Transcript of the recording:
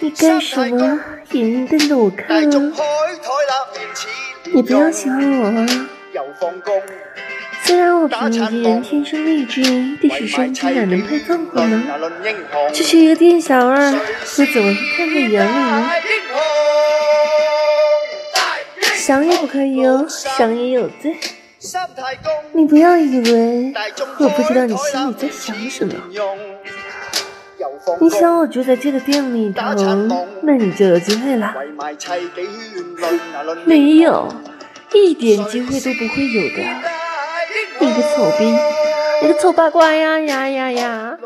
你干什么？眼睛瞪着我看啊！你不要喜欢我啊！虽然我平易近人天生丽质，但是身体哪能配凤凰呢？区区一个店小二，我怎么会看在眼里呢？想也不可以哦，想也有罪。你不要以为我不知道你心里在想什么。你想我住在这个店里头，那你就有机会了。没有，一点机会都不会有的。你个丑逼，你个丑八怪呀呀呀呀！